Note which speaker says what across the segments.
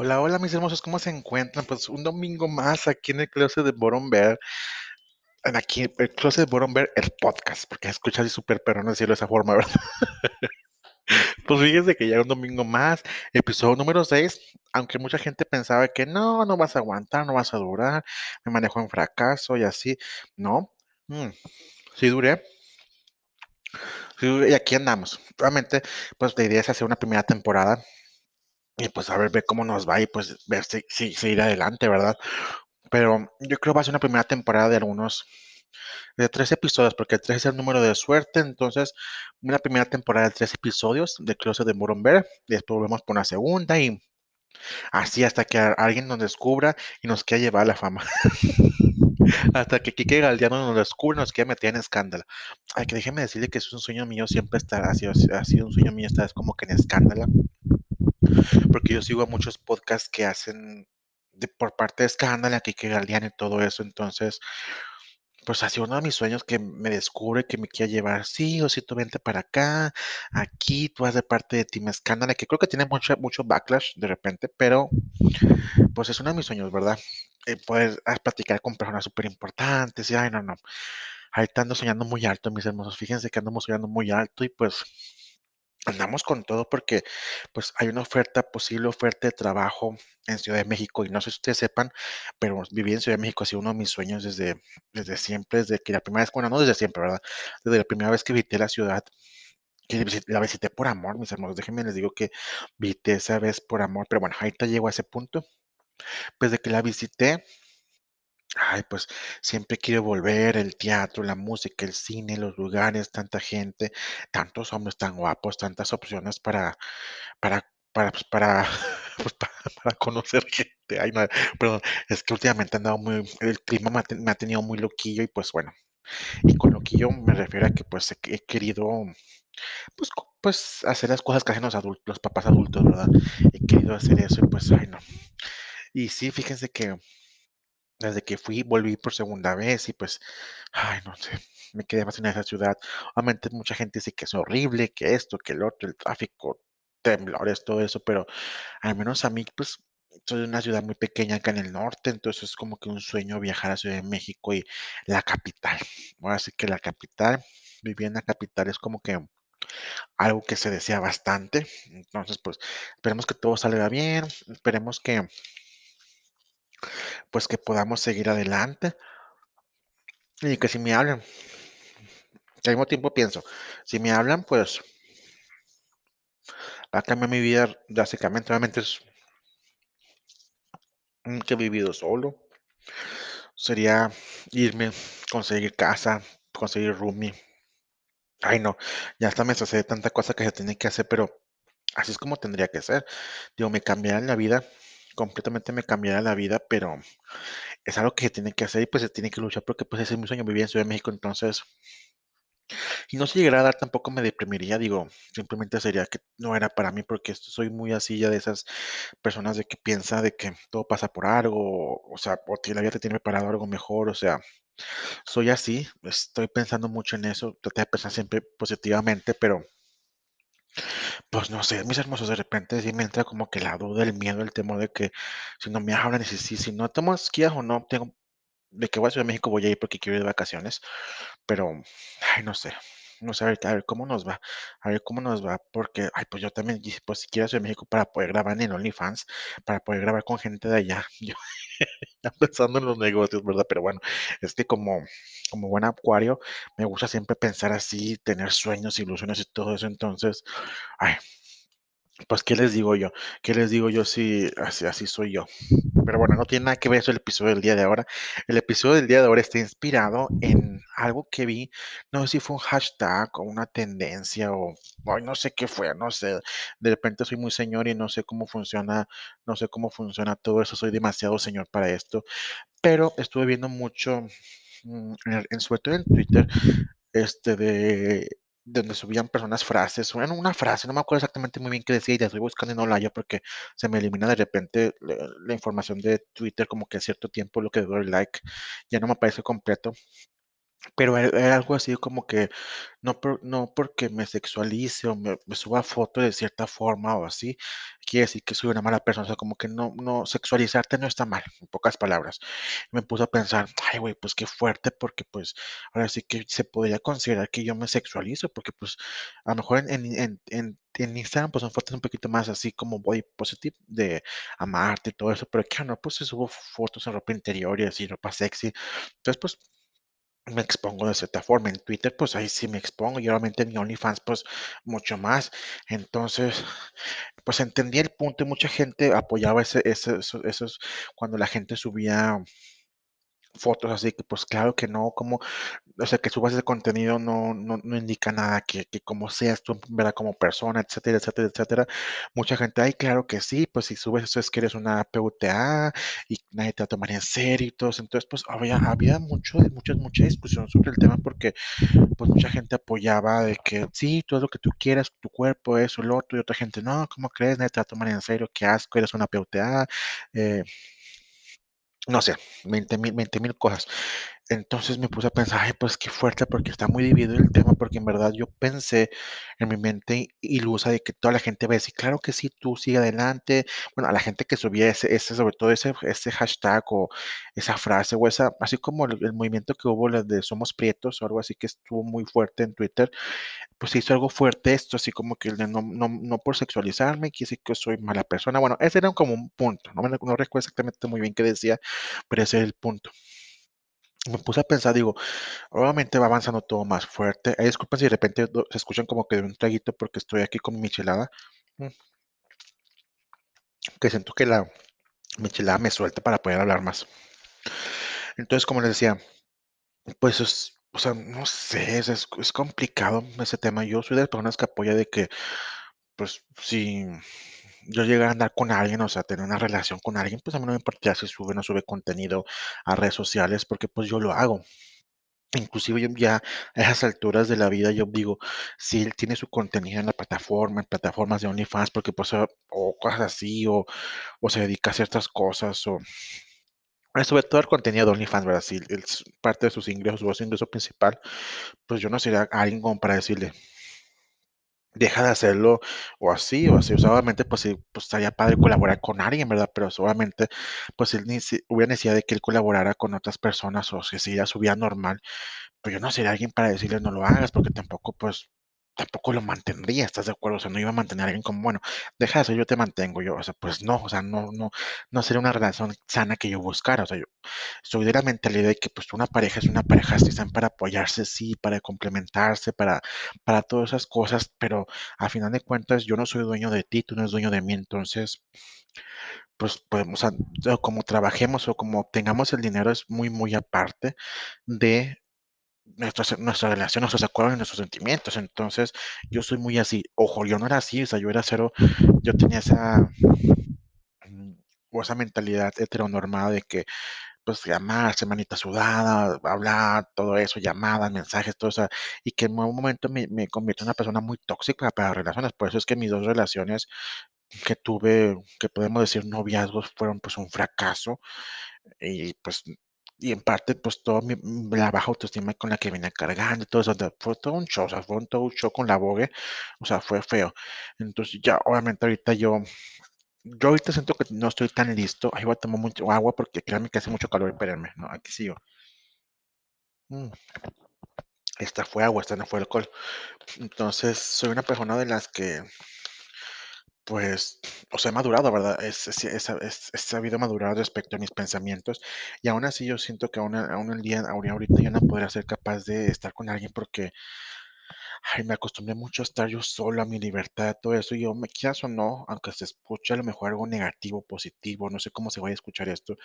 Speaker 1: Hola, hola mis hermosos, ¿cómo se encuentran? Pues un domingo más aquí en el closet de Boromber, aquí el closet de Boromber, el podcast, porque escucha así súper perrón decirlo de esa forma, ¿verdad? Pues fíjense que ya un domingo más, episodio número 6, aunque mucha gente pensaba que no, no vas a aguantar, no vas a durar, me manejo en fracaso y así, no, mm, sí duré, y aquí andamos. Realmente, pues la idea es hacer una primera temporada y pues a ver, ver cómo nos va y pues ver si, si seguir adelante, ¿verdad? Pero yo creo que va a ser una primera temporada de algunos, de tres episodios, porque tres es el número de suerte. Entonces, una primera temporada de tres episodios de Closet de Moronberg. Después volvemos por una segunda y así hasta que alguien nos descubra y nos quiera llevar a la fama. hasta que Kike Galdiano nos descubra y nos quiera meter en escándalo. Ay, que déjeme decirle que es un sueño mío siempre estar, ha sido, ha sido un sueño mío estar es como que en escándalo, porque yo sigo a muchos podcasts que hacen de, por parte de escándalo, a Kike Galdiano y todo eso. Entonces, Pues así uno de mis sueños que me descubre, que me quiera llevar, sí, o sí, tú vente para acá, aquí, tú vas de parte de Team Escándala, que creo que tiene mucho, mucho backlash de repente, pero pues es uno de mis sueños, ¿verdad? Eh, poder ah, platicar con personas súper importantes y, ay, no, no, ahorita ando soñando muy alto, mis hermosos, fíjense que andamos soñando muy alto y pues andamos con todo porque pues hay una oferta, posible oferta de trabajo en Ciudad de México y no sé si ustedes sepan, pero vivir en Ciudad de México ha sido uno de mis sueños desde, desde siempre, desde que la primera vez, bueno, no desde siempre, ¿verdad? Desde la primera vez que visité la ciudad, que la visité por amor, mis hermanos, déjenme les digo que visité esa vez por amor, pero bueno, ahorita llego a ese punto, pues de que la visité, Ay, pues siempre quiero volver, el teatro, la música, el cine, los lugares, tanta gente, tantos hombres tan guapos, tantas opciones para, para, para, pues, pues, para, conocer gente. Ay, no, perdón, es que últimamente he andado muy, el clima me ha, tenido muy loquillo y pues bueno, y con loquillo me refiero a que pues he, querido, pues, pues hacer las cosas que hacen los adultos, los papás adultos, ¿verdad? He querido hacer eso y pues, ay, no. Y sí, fíjense que desde que fui, volví por segunda vez y pues, ay, no sé, me quedé fascinada de esa ciudad. Obviamente mucha gente dice que es horrible, que esto, que el otro, el tráfico, temblores, todo eso, pero al menos a mí, pues, soy de una ciudad muy pequeña acá en el norte, entonces es como que un sueño viajar a Ciudad de México y la capital. Ahora sí que la capital, vivir en la capital es como que algo que se desea bastante. Entonces, pues, esperemos que todo salga bien, esperemos que, pues, que podamos seguir adelante y que si me hablan. Al mismo tiempo pienso, si me hablan, pues va a cambiar mi vida drásticamente. Obviamente es nunca he vivido solo. Sería irme, conseguir casa, conseguir roomie. Ay, no, ya hasta me sucede tanta cosa que se tiene que hacer, pero así es como tendría que ser. Digo, me cambiará la vida, completamente me cambiará la vida, pero es algo que se tiene que hacer y pues se tiene que luchar porque pues ese es mi sueño, vivir en Ciudad de México, entonces Y no si llegara a dar tampoco me deprimiría, digo, simplemente sería que no era para mí porque soy muy así ya de esas personas de que piensa de que todo pasa por algo, o sea, o la vida te tiene preparado algo mejor, o sea, soy así, estoy pensando mucho en eso, traté de pensar siempre positivamente, pero pues no sé, mis hermosos, de repente sí me entra como que la duda, el miedo, el temor de que si no me hablan y si, si, si no tomo esquías o no, tengo de que voy a Ciudad de México voy a ir porque quiero ir de vacaciones. Pero, ay, no sé, no sé, a ver, cómo nos va, a ver cómo nos va, porque, ay, pues yo también, pues si quiero a Ciudad de México para poder grabar en OnlyFans, para poder grabar con gente de allá, yo pensando en los negocios, ¿verdad? Pero bueno, es que como, como buen acuario, me gusta siempre pensar así, tener sueños, ilusiones y todo eso, entonces, ay, pues, ¿qué les digo yo? ¿Qué les digo yo si así, así soy yo? Pero bueno, no tiene nada que ver eso el episodio del día de ahora. El episodio del día de ahora está inspirado en algo que vi, no sé si fue un hashtag o una tendencia o ay, no sé qué fue, no sé. De repente soy muy señor y no sé cómo funciona, no sé cómo funciona todo eso, soy demasiado señor para esto, pero estuve viendo mucho mm, en, en todo en Twitter este, de donde subían personas frases, bueno, una frase, no me acuerdo exactamente muy bien qué decía y la estoy buscando y no la hallo porque se me elimina de repente la, información de Twitter como que a cierto tiempo lo que doy like ya no me aparece completo, Pero e era algo así como que no por no porque me sexualice o me me suba foto de cierta forma o así, quiere decir que soy una mala persona, o sea, como que no no sexualizarte no está mal, en pocas palabras. Me puse a pensar, ay, güey, pues qué fuerte, porque, pues, ahora sí que se podría considerar que yo me sexualizo, porque, pues, a lo mejor en en en Instagram, pues, son fotos un poquito más así como body positive, de amarte y todo eso, pero aquí, no, pues, si subo fotos en ropa interior y así, ropa sexy. Entonces, pues me expongo de cierta forma. En Twitter, pues ahí sí me expongo y obviamente en OnlyFans, pues mucho más. Entonces, pues entendí el punto y mucha gente apoyaba ese, ese, eso- esos, cuando la gente subía fotos así que pues claro que no, como, o sea, que subas ese contenido no, no, no indica nada que, que como seas tú, ¿verdad? Como persona, etcétera, etcétera, etcétera. Mucha gente, ay, claro que sí, pues si subes eso es que eres una PUTA y nadie te va a tomar en serio y todo. Entonces, pues había, había mucho, mucha, mucha discusión sobre el tema porque pues mucha gente apoyaba de que sí, todo lo que tú quieras, tu cuerpo, eso, lo otro, y otra gente, no, ¿cómo crees? Nadie te va a tomar en serio, qué asco, eres una PUTA, eh, no sé, veinte mil, veinte mil cosas. Entonces me puse a pensar, ay, pues qué fuerte, porque está muy dividido el tema, porque en verdad yo pensé en mi mente ilusa de que toda la gente va a decir, claro que sí, tú sigue adelante. Bueno, a la gente que subía ese, ese sobre todo ese, ese hashtag o esa frase o esa, así como el, el movimiento que hubo, de Somos Prietos o algo así que estuvo muy fuerte en Twitter, pues hizo algo fuerte esto, así como que no, no, no por sexualizarme, decir que soy mala persona. Bueno, ese era como un punto, no, me, no recuerdo exactamente muy bien qué decía, pero ese es el punto. Me puse a pensar, digo, obviamente va avanzando todo más fuerte. Disculpen si de repente se escuchan como que de un traguito porque estoy aquí con mi michelada, mm, que siento que la michelada me suelta para poder hablar más. Entonces, como les decía, pues es, o sea, no sé, es- es complicado ese tema. Yo soy de las personas que apoya de que, pues, si yo llegara a andar con alguien, o sea, tener una relación con alguien, pues a mí no me importa si sube o no sube contenido a redes sociales, porque pues yo lo hago. Inclusive yo ya a esas alturas de la vida, yo digo, si él tiene su contenido en la plataforma, en plataformas de OnlyFans, porque pues, o o cosas así, o, o se dedica a ciertas cosas, o sobre todo el contenido de OnlyFans. Si es parte de sus ingresos o su ingreso principal, pues yo no sería alguien como para decirle, deja de hacerlo o así, o así. O obviamente, pues sí, pues estaría padre colaborar con alguien, ¿verdad? Pero obviamente, pues él ni si- hubiera necesidad de que él colaborara con otras personas o que siguiera su vida normal Pues yo no sería alguien para decirle no lo hagas, porque tampoco, pues, tampoco lo mantendría, ¿estás de acuerdo? O sea, no iba a mantener a alguien como, bueno, deja de eso, yo te mantengo, yo, o sea, pues no, o sea, no, no, no sería una relación sana que yo buscara, o sea, yo soy de la mentalidad de que pues una pareja es una pareja, sí, están para apoyarse, sí, para complementarse, para, para todas esas cosas, pero a final de cuentas yo no soy dueño de ti, tú no eres dueño de mí, entonces, pues podemos, o sea, como trabajemos o como obtengamos el dinero es muy, muy aparte de nuestra, nuestra relación, nuestros acuerdos nuestros sentimientos. Entonces, yo soy muy así. Ojo, yo no era así, o sea, yo era cero, yo tenía esa, mm, o esa mentalidad heteronormada de que, pues, llamarse, manita sudada, hablar, todo eso, llamadas, mensajes, todo eso, y que en un momento me, me convierte en una persona muy tóxica para relaciones. Por eso es que mis dos relaciones que tuve, que podemos decir noviazgos, fueron pues un fracaso y pues, y en parte, pues todo mi, mm, la baja autoestima con la que venía cargando, todo eso, fue todo un show, o sea, fue un, todo un show con la Vogue, o sea, fue feo. Entonces ya, obviamente ahorita yo, yo ahorita siento que no estoy tan listo, ahí voy a tomar mucho agua porque créanme que hace mucho calor, espérenme, no, aquí sigo. Mm, esta fue agua, esta no fue alcohol. Entonces, soy una persona de las que, pues, o sea, he madurado, ¿verdad? He sabido madurar respecto a mis pensamientos y aún así yo siento que aún, aún el día, ahorita yo no podría ser capaz de estar con alguien porque ay, me acostumbré mucho a estar yo solo, a mi libertad, todo eso, y yo me quieras o no, aunque se escuche a lo mejor algo negativo, positivo, no sé cómo se vaya a escuchar esto,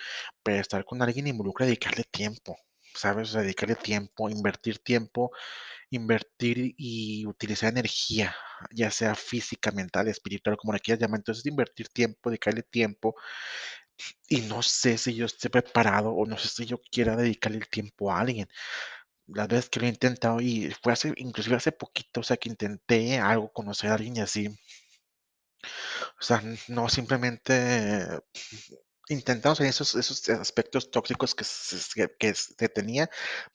Speaker 1: pero estar con alguien involucra dedicarle tiempo, ¿sabes? Dedicarle tiempo, invertir tiempo, invertir y utilizar energía, ya sea física, mental, espiritual, como le quieras llamar. Entonces, invertir tiempo, dedicarle tiempo, y no sé si yo esté preparado o no sé si yo quiera dedicarle el tiempo a alguien. Las veces que lo he intentado y fue hace, inclusive hace poquito, o sea, que intenté algo, conocer a alguien y así, o sea, no simplemente intentamos en esos esos aspectos tóxicos que se que tenía,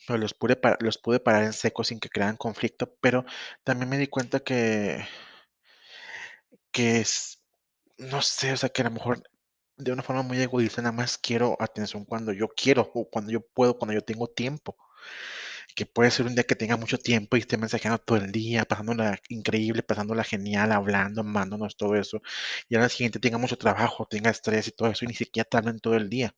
Speaker 1: pero los pude pa los pude parar en seco sin que crearan conflicto, pero también me di cuenta que que es, no sé, o sea, que a lo mejor de una forma muy egoísta nada más quiero atención cuando yo quiero, o cuando yo puedo, cuando yo tengo tiempo. Que puede ser un día que tenga mucho tiempo y esté mensajeando todo el día, pasándola increíble, pasándola genial, hablando, amándonos, todo eso. Y al siguiente tenga mucho trabajo, tenga estrés y todo eso, y ni siquiera te todo el día.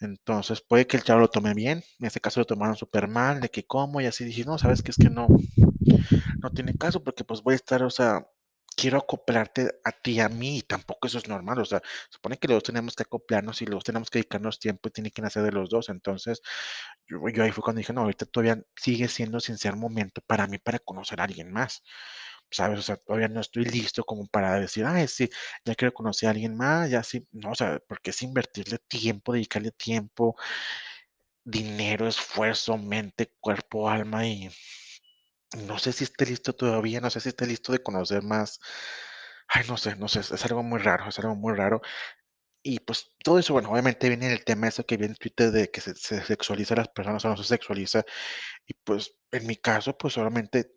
Speaker 1: Entonces, puede que el chavo lo tome bien, en este caso lo tomaron súper mal, de que cómo, y así dije, no, sabes que es que no, no tiene caso, porque pues voy a estar, o sea, quiero acoplarte a ti, a mí, y tampoco eso es normal, o sea, supone que los dos tenemos que acoplarnos y los dos tenemos que dedicarnos tiempo y tiene que nacer de los dos, entonces, yo, ahí fue cuando dije, no, ahorita todavía sigue siendo sin ser momento para mí para conocer a alguien más. ¿Sabes? O sea, todavía no estoy listo como para decir, ay, sí, ya quiero conocer a alguien más, ya sí, no, o sea, porque es invertirle tiempo, dedicarle tiempo, dinero, esfuerzo, mente, cuerpo, alma y no sé si esté listo todavía, no sé si esté listo de conocer más. Ay, no sé, no sé, es, algo muy raro, es algo muy raro. Y pues todo eso, bueno, obviamente viene el tema eso que viene en Twitter de que se, se sexualiza a las personas o no se sexualiza. Y pues en mi caso, pues solamente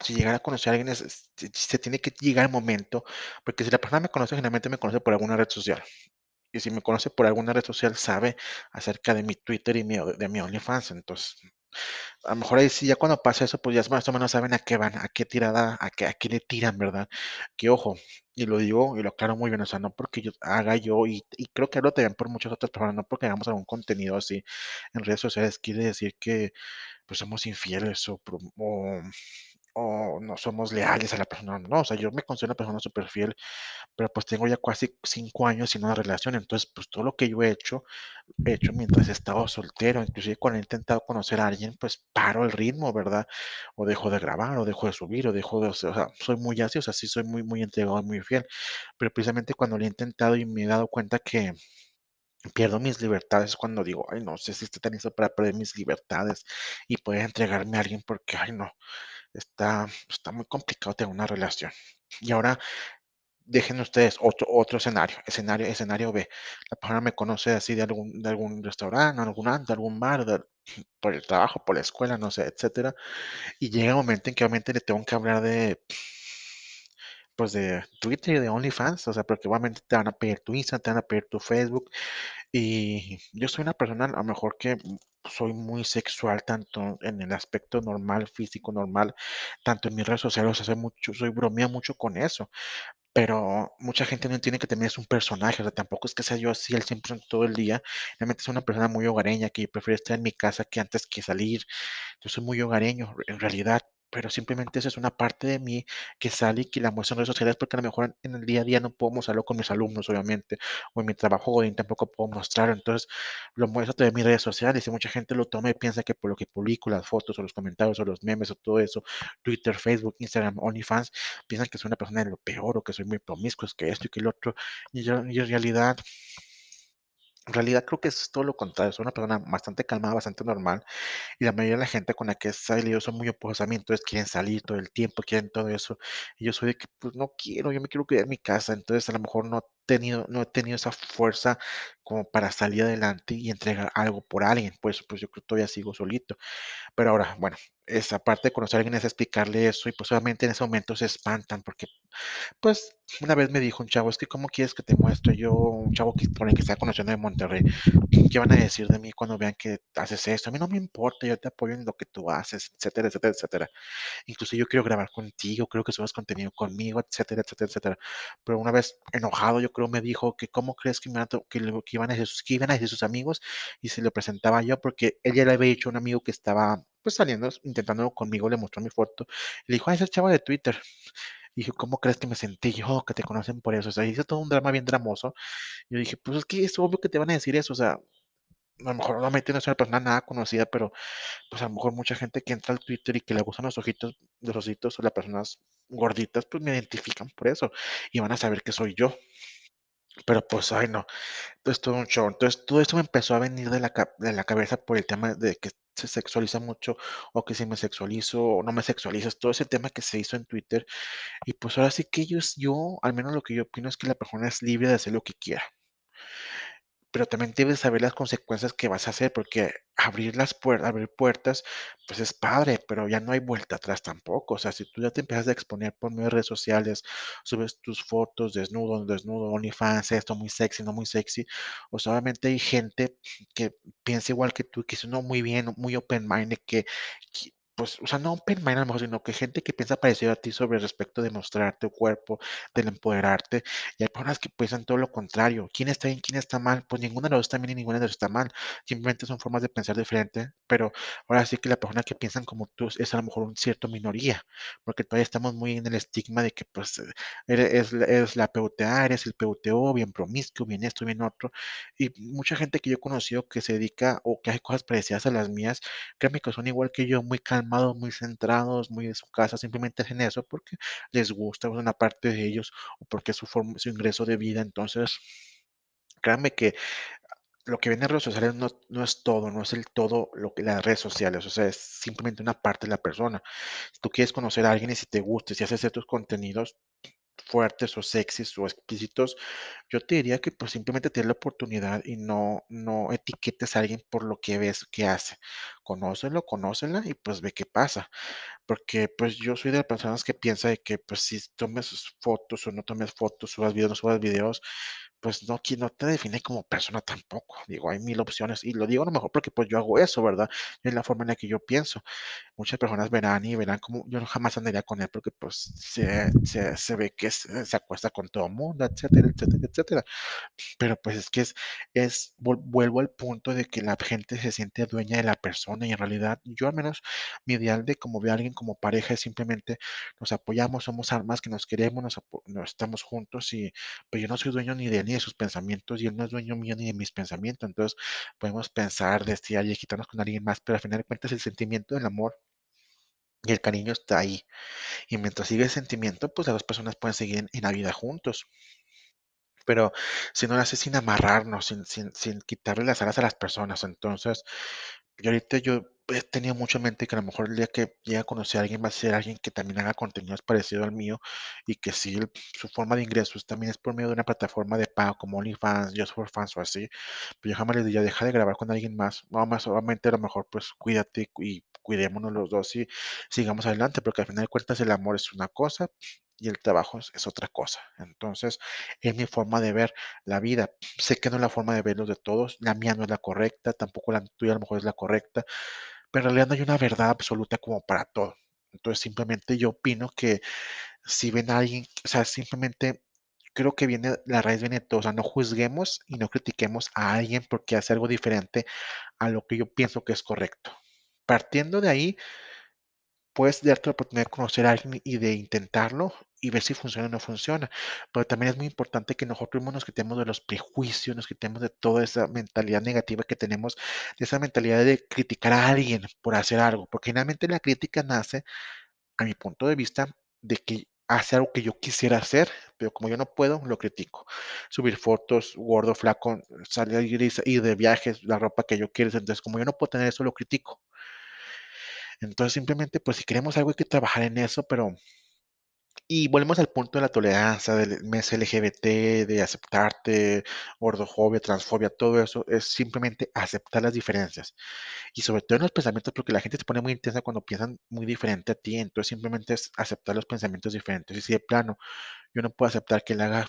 Speaker 1: si llegara a conocer a alguien, es- se tiene que llegar el momento, porque si la persona me conoce, generalmente me conoce por alguna red social. Y si me conoce por alguna red social, sabe acerca de mi Twitter y mi, de mi OnlyFans. Entonces, a lo mejor ahí sí, ya cuando pasa eso, pues ya más o menos saben a qué van, a qué tirada, a qué, a qué le tiran, ¿verdad? Que ojo, y lo digo y lo aclaro muy bien, o sea, no porque yo haga yo, y, y creo que hablo también por muchas otras personas, no porque hagamos algún contenido así en redes sociales, quiere decir que pues somos infieles o, o no somos leales a la persona. No, o sea, yo me considero una persona súper fiel, pero pues tengo ya casi cinco años sin una relación, entonces pues todo lo que yo he hecho hecho mientras he estado soltero, inclusive cuando he intentado conocer a alguien, pues paro el ritmo, ¿verdad? O dejo de grabar, o dejo de subir, o dejo de, o sea, soy muy así, o sea, sí soy muy, muy entregado, muy fiel, pero precisamente cuando lo he intentado y me he dado cuenta que pierdo mis libertades es cuando digo, ay, no sé si estoy tan listo para perder mis libertades y poder entregarme a alguien porque, ay, no, está, está muy complicado tener una relación. Y ahora Dejen ustedes otro otro escenario, escenario escenario B. La persona me conoce así de algún de algún restaurante, algún antro, algún bar, de por el trabajo, por la escuela, no sé, etcétera, y llega un momento en que obviamente le tengo que hablar de, pues, de Twitter y de OnlyFans, o sea, porque obviamente te van a pedir tu Instagram, te van a pedir tu Facebook, y yo soy una persona, a lo mejor que, soy muy sexual, tanto en el aspecto normal, físico normal, tanto en mis redes sociales, o sea, soy mucho soy bromeo mucho con eso. Pero mucha gente no entiende que también es un personaje, o sea, tampoco es que sea yo así al 100% todo el día. Realmente soy una persona muy hogareña, que prefiero estar en mi casa que antes que salir. Yo soy muy hogareño, en realidad, pero simplemente esa es una parte de mí que sale y que la muestro en redes sociales porque a lo mejor en el día a día no puedo mostrarlo con mis alumnos, obviamente, o en mi trabajo godín tampoco puedo mostrarlo. Entonces, lo muestro a través de mis redes sociales y mucha gente lo toma y piensa que por lo que publico, las fotos o los comentarios o los memes o todo eso, Twitter, Facebook, Instagram, OnlyFans, piensan que soy una persona de lo peor o que soy muy promiscuo, que esto y que lo otro. Y yo, y en realidad, en realidad creo que es todo lo contrario. Soy una persona bastante calmada, bastante normal. Y la mayoría de la gente con la que he salido son muy opuestos a mí, entonces quieren salir todo el tiempo, quieren todo eso. Y yo soy de que, pues no quiero, yo me quiero quedar en mi casa. Entonces a lo mejor no tenido, no he tenido esa fuerza como para salir adelante y entregar algo por alguien. Pues, pues yo creo que todavía sigo solito. Pero ahora, bueno, esa parte de conocer a alguien es explicarle eso y pues obviamente en ese momento se espantan porque pues, una vez me dijo un chavo: "Es que, ¿cómo quieres que te muestre yo?", un chavo que por el que estaba conociendo de Monterrey, "¿qué van a decir de mí cuando vean que haces esto?". A mí no me importa, yo te apoyo en lo que tú haces, etcétera, etcétera, etcétera. Incluso yo quiero grabar contigo, creo que subas contenido conmigo, etcétera, etcétera, etcétera. Pero una vez enojado, yo creo, me dijo que cómo crees que me que que iban a decir sus que iban a decir sus amigos, y se lo presentaba yo, porque él ya le había dicho a un amigo que estaba, pues, saliendo, intentándolo conmigo, le mostró mi foto, le dijo: "Ah, ese es el chavo de Twitter". Y dije: "¿Cómo crees que me sentí yo? Que te conocen por eso". O sea, hice todo un drama bien dramoso. Yo dije: "Pues es que es obvio que te van a decir eso". O sea, a lo mejor obviamente no soy una persona nada conocida, pero, pues, a lo mejor mucha gente que entra al Twitter y que le gustan los ojitos los ositos o las personas gorditas, pues, me identifican por eso, y van a saber que soy yo. Pero, pues, ay, no, es todo un show. Entonces, todo esto me empezó a venir de la de la cabeza por el tema de que se sexualiza mucho, o que si me sexualizo o no me sexualizas, todo ese tema que se hizo en Twitter. Y pues ahora sí que ellos yo, al menos lo que yo opino es que la persona es libre de hacer lo que quiera. Pero también debes saber las consecuencias que vas a hacer, porque abrir las puertas, abrir puertas, pues es padre, pero ya no hay vuelta atrás tampoco. O sea, si tú ya te empiezas a exponer por medio de redes sociales, subes tus fotos desnudo, desnudo, OnlyFans, esto muy sexy, no muy sexy, o sea, obviamente hay gente que piensa igual que tú, que es no muy bien, muy open-minded, que, pues, o sea, no open-minded a lo mejor, sino que gente que piensa parecido a ti sobre respecto de mostrar tu cuerpo, del empoderarte, y hay personas que piensan todo lo contrario. ¿Quién está bien, quién está mal? Pues ninguno de los está bien y ninguno de los está mal. Simplemente son formas de pensar diferente, pero ahora sí que la persona que piensan como tú es a lo mejor un cierto minoría, porque todavía estamos muy en el estigma de que pues eres, es, la- PUTA, eres el PUTO, bien promiscuo, bien esto, bien otro. Y mucha gente que yo he conocido que se dedica o que hace cosas parecidas a las mías, créeme que son igual que yo, muy muy centrados, muy de su casa, simplemente hacen eso porque les gusta, una parte de ellos o porque es su forma, su ingreso de vida. Entonces, créanme que lo que viene en redes sociales no, no es todo, no es el todo lo que las redes sociales, o sea, es simplemente una parte de la persona. Si tú quieres conocer a alguien y si te gusta, si haces ciertos contenidos fuertes o sexys o explícitos, yo te diría que pues simplemente te dé la oportunidad y no, no etiquetes a alguien por lo que ves que hace. Conócelo, conócela y pues ve qué pasa. Porque, pues, yo soy de las personas que piensa de que, pues, si tomes fotos o no tomes fotos, subas videos, no subas videos, pues, no no te define como persona tampoco. Digo, hay mil opciones, y lo digo a lo mejor porque, pues, yo hago eso, ¿verdad? Es la forma en la que yo pienso. Muchas personas verán y verán como yo jamás andaría con él porque, pues, se se se ve que se se acuesta con todo mundo, etcétera, etcétera, etcétera. Pero pues es que es es vuelvo al punto de que la gente se siente dueña de la persona y en realidad yo al menos mi ideal de cómo veo a alguien como pareja es simplemente nos apoyamos, somos almas que nos queremos, nos nos estamos juntos y pues yo no soy dueño ni de él ni de sus pensamientos y él no es dueño mío ni de mis pensamientos. Entonces podemos pensar, desear y quitarnos con alguien más, pero al final de cuentas el sentimiento del amor y el cariño está ahí. Y mientras sigue el sentimiento, pues las dos personas pueden seguir en la vida juntos. Pero si no lo hace sin amarrarnos, sin sin sin quitarle las alas a las personas. Entonces, yo ahorita yo he tenido mucho en mente que a lo mejor el día que llegue a conocer a alguien va a ser alguien que también haga contenidos parecido al mío y que si su forma de ingresos también es por medio de una plataforma de pago como OnlyFans, Just for Fans o así, pues yo jamás le diría, deja de grabar con alguien más. No, más obviamente a lo mejor pues cuídate y cuidémonos los dos y sigamos adelante, porque al final de cuentas el amor es una cosa y el trabajo es, otra cosa. Entonces, es mi forma de ver la vida. Sé que no es la forma de verlos de todos, la mía no es la correcta, tampoco la tuya a lo mejor es la correcta, pero en realidad no hay una verdad absoluta como para todo. Entonces, simplemente yo opino que si ven a alguien, o sea, simplemente creo que viene, la raíz viene de todo, o sea, no juzguemos y no critiquemos a alguien porque hace algo diferente a lo que yo pienso que es correcto. Partiendo de ahí, puedes darte la oportunidad de conocer a alguien y de intentarlo y ver si funciona o no funciona. Pero también es muy importante que nosotros mismos nos quitemos de los prejuicios, nos quitemos de toda esa mentalidad negativa que tenemos, de esa mentalidad de criticar a alguien por hacer algo, porque generalmente la crítica nace, a mi punto de vista, de que hace algo que yo quisiera hacer, pero como yo no puedo, lo critico. Subir fotos, gordo, flaco, salir y de viajes, la ropa que yo quiero, entonces como yo no puedo tener eso, lo critico. Entonces, simplemente, pues, si queremos algo, hay que trabajar en eso, pero y volvemos al punto de la tolerancia, del mes LGBT, de aceptarte, gordofobia, transfobia, todo eso es simplemente aceptar las diferencias. Y sobre todo en los pensamientos, porque la gente se pone muy intensa cuando piensan muy diferente a ti, entonces simplemente es aceptar los pensamientos diferentes. Y si de plano yo no puedo aceptar que él haga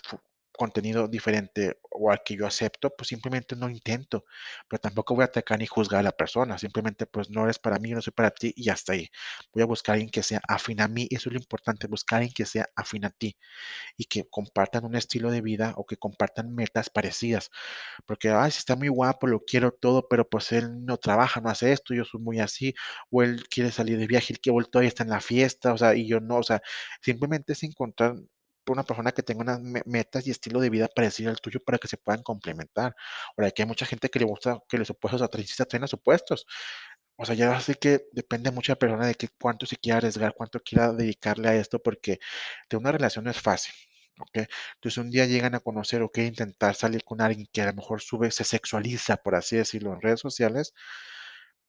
Speaker 1: contenido diferente o al que yo acepto, pues simplemente no intento, pero tampoco voy a atacar ni juzgar a la persona, simplemente pues no eres para mí, no soy para ti y hasta ahí. Voy a buscar a alguien que sea afín a mí, eso es lo importante, buscar a alguien que sea afín a ti y que compartan un estilo de vida o que compartan metas parecidas, porque, ay, si está muy guapo, lo quiero todo, pero pues él no trabaja, no hace esto, yo soy muy así, o él quiere salir de viaje, el que todavía está en la fiesta, o sea, y yo no, o sea, simplemente es encontrar una persona que tenga unas me- metas y estilo de vida parecido al tuyo para que se puedan complementar. Ahora, que hay mucha gente que le gusta que los opuestos atraen, tengan los opuestos. O sea, ya sé que depende mucho de la persona de que cuánto se quiera arriesgar, cuánto quiera dedicarle a esto, porque de una relación no es fácil. ¿ok? Entonces un día llegan a conocer o quieren intentar salir con alguien que a lo mejor sube, se sexualiza, por así decirlo, en redes sociales,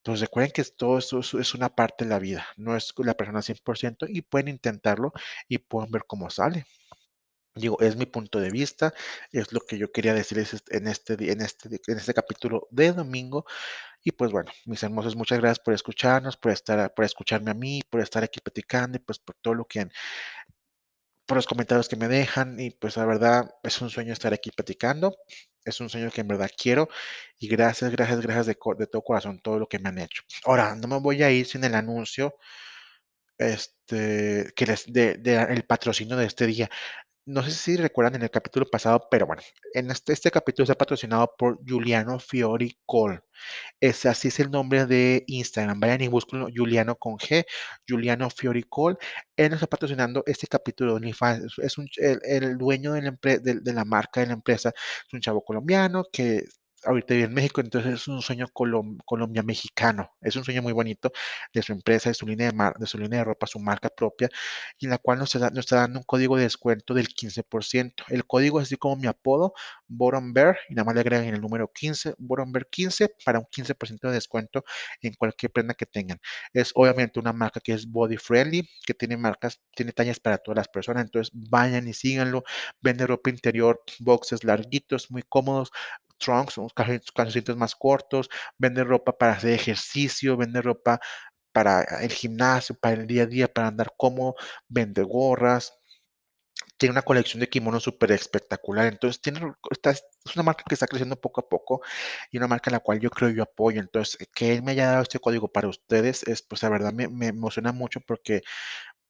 Speaker 1: pues recuerden que todo eso es una parte de la vida, no es la persona 100% y pueden intentarlo y pueden ver cómo sale. Digo, es mi punto de vista, es lo que yo quería decirles en este, en este, en este capítulo de domingo. Y pues bueno, mis hermosos, muchas gracias por escucharnos, por estar, por escucharme a mí, por estar aquí platicando y pues por todo lo que, por los comentarios que me dejan. Y pues la verdad es un sueño estar aquí platicando. Es un sueño que en verdad quiero. Y gracias, gracias, gracias de, de todo corazón todo lo que me han hecho. Ahora, no me voy a ir sin el anuncio, este, que les, de el patrocinio de este día. No sé si recuerdan en el capítulo pasado, pero bueno, en este, este capítulo está patrocinado por Giuliano Fiori así es el nombre de Instagram. Vayan y búsquenlo, Juliano con G, Juliano Fioricol. Él nos está patrocinando este capítulo de OnlyFans. Es un, el, el dueño de la, empre- de, de la marca de la empresa. Es un chavo colombiano que ahorita vive en México, entonces es un sueño colom- Colombia-mexicano. Es un sueño muy bonito de su empresa, de su línea de, mar- de su línea de ropa, su marca propia, y en la cual nos está, dando un código de descuento del 15%. El código es así como mi apodo, Bottom Bear, y nada más le agregan el número 15, Bottom Bear 15, para un 15% de descuento en cualquier prenda que tengan. Es obviamente una marca que es body friendly, que tiene marcas, tiene tallas para todas las personas, entonces vayan y síganlo. Vende ropa interior, boxes larguitos, muy cómodos, trunks, unos calcetines más cortos, vende ropa para hacer ejercicio, vende ropa para el gimnasio, para el día a día, para andar cómodo, vende gorras, tiene una colección de kimonos súper espectacular. Entonces, tiene, está- es una marca que está creciendo poco a poco y una marca en la cual yo creo yo apoyo. Entonces, que él me haya dado este código para ustedes, es, pues la verdad me emociona mucho porque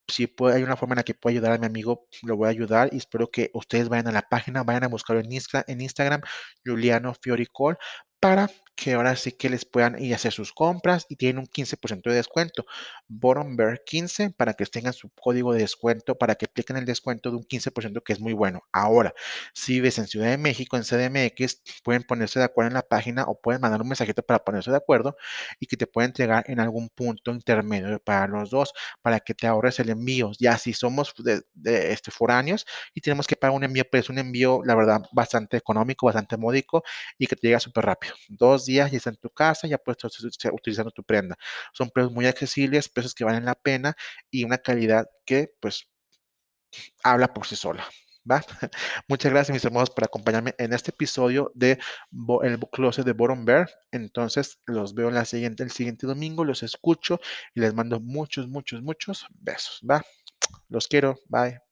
Speaker 1: si puede, hay una forma en la que puedo ayudar a mi amigo, lo voy a ayudar y espero que ustedes vayan a la página, vayan a buscarlo en, en Instagram, Juliano Fioricol, para que ahora sí que les puedan ir a hacer sus compras y tienen un 15% de descuento. Bottom Bear 15 para que tengan su código de descuento, para que apliquen el descuento de un 15% que es muy bueno. Ahora, si vives en Ciudad de México, en CDMX, pueden ponerse de acuerdo en la página o pueden mandar un mensajito para ponerse de acuerdo y que te pueden entregar en algún punto intermedio para los dos para que te ahorres el envío. Ya si somos de, de, este, foráneos y tenemos que pagar un envío, pues un envío, la verdad, bastante económico, bastante módico y que te llega súper rápido. Dos días y está en tu casa, ya puedes estar utilizando tu prenda. Son precios muy accesibles, precios que valen la pena y una calidad que, pues, habla por sí sola. ¿Va? Muchas gracias, mis hermanos, por acompañarme en este episodio de El Closet de Bottom Bear. Entonces, los veo la siguiente, el siguiente domingo, los escucho y les mando muchos, muchos, muchos besos. ¿Va? Los quiero. Bye.